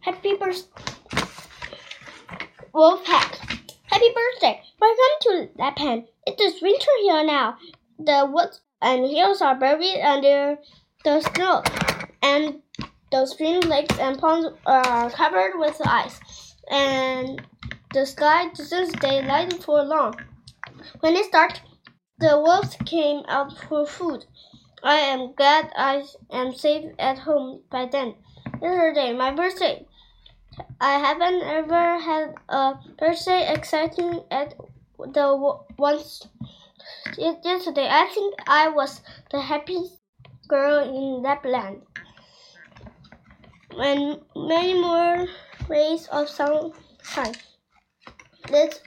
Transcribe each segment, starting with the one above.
Happy birthday, Wolfpack. Happy birthday. Welcome to Japan. It is winter here now. The woods and hills are buried under the snow, and the stream, lakes, and ponds are covered with ice. And the sky doesn't stay light for long. When it starts, the wolves came out for food. I am glad I am safe at home by then. Yesterday, my birthday. I haven't ever had a birthday exciting at the once yesterday. I think I was the happiest girl in Lapland. And many more rays of sunshine lit,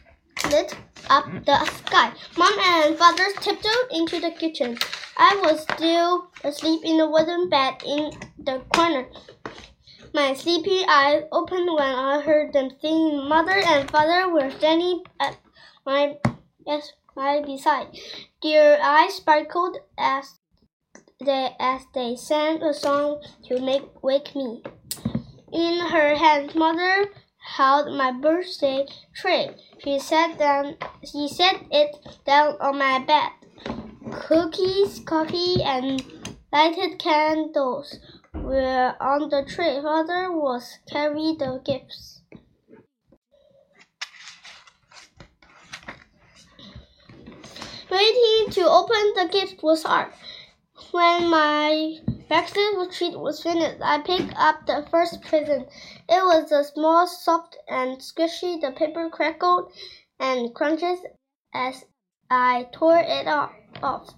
lit up the sky. Mom and father tiptoed into the kitchen. I was still asleep in the wooden bed in the corner. My sleepy eyes opened when I heard them singing. Mother and father were standing at my yes, my beside. Their eyes sparkled as they as they sang a song to make wake me. In her hand, mother held my birthday tray. She sat down. She set it down on my bed. Cookies, coffee, and lighted candles were on the tray. Father was carry the gifts. Waiting to open the gift was hard. When my breakfast treat was finished, I picked up the first present. It was a small, soft, and squishy. The paper crackled and crunched as I tore it off.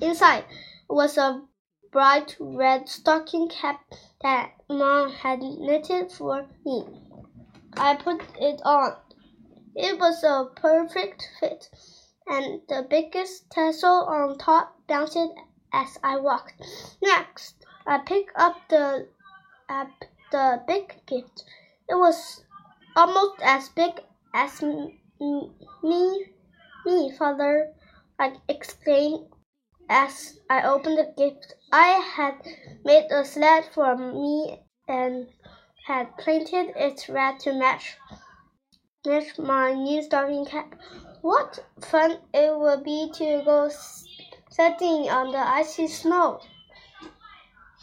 Inside was a bright red stocking cap that Mom had knitted for me. I put it on. It was a perfect fit, and the biggest tassel on top bounced as I walked. Next, I picked up the uh, the big gift. It was almost as big as me, me, father. I exclaimed as I opened the gift. I had made a sled for me and had painted it red to match match my new stocking cap. What fun it would be to go sledding on the icy snow!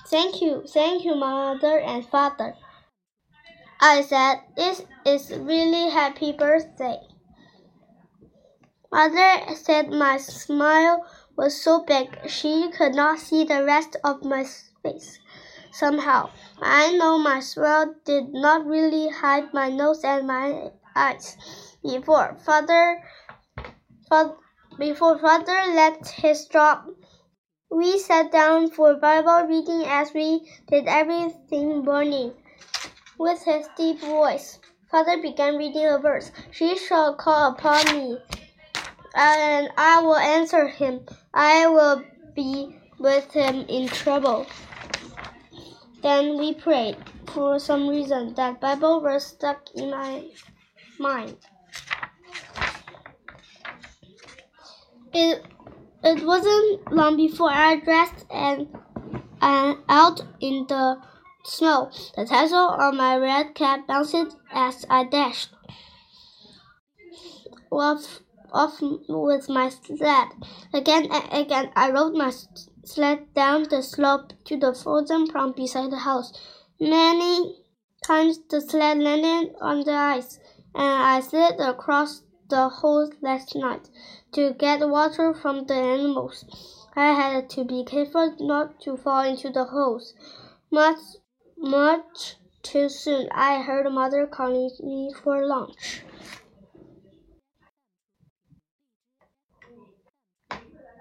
Thank you, thank you, mother and father. I said, This is really happy birthday. Mother said my smile was so big she could not see the rest of my face. Somehow, I know my smile did not really hide my nose and my eyes. Before father, father before father left his drop, we sat down for Bible reading as we did everything morning. With his deep voice, father began reading a verse. She shall call upon me and I will answer him. I will be with him in trouble. Then we prayed. For some reason, that Bible verse stuck in my mind. It it wasn't long before I dressed and and out in the snow. The tassel on my red cap bounced as I dashed. Off off with my sled. Again and again, I rode my sled down the slope to the frozen pond beside the house. Many times the sled landed on the ice, and I slid across the hole last night to get water from the animals. I had to be careful not to fall into the holes. Much, much too soon, I heard mother calling me for lunch.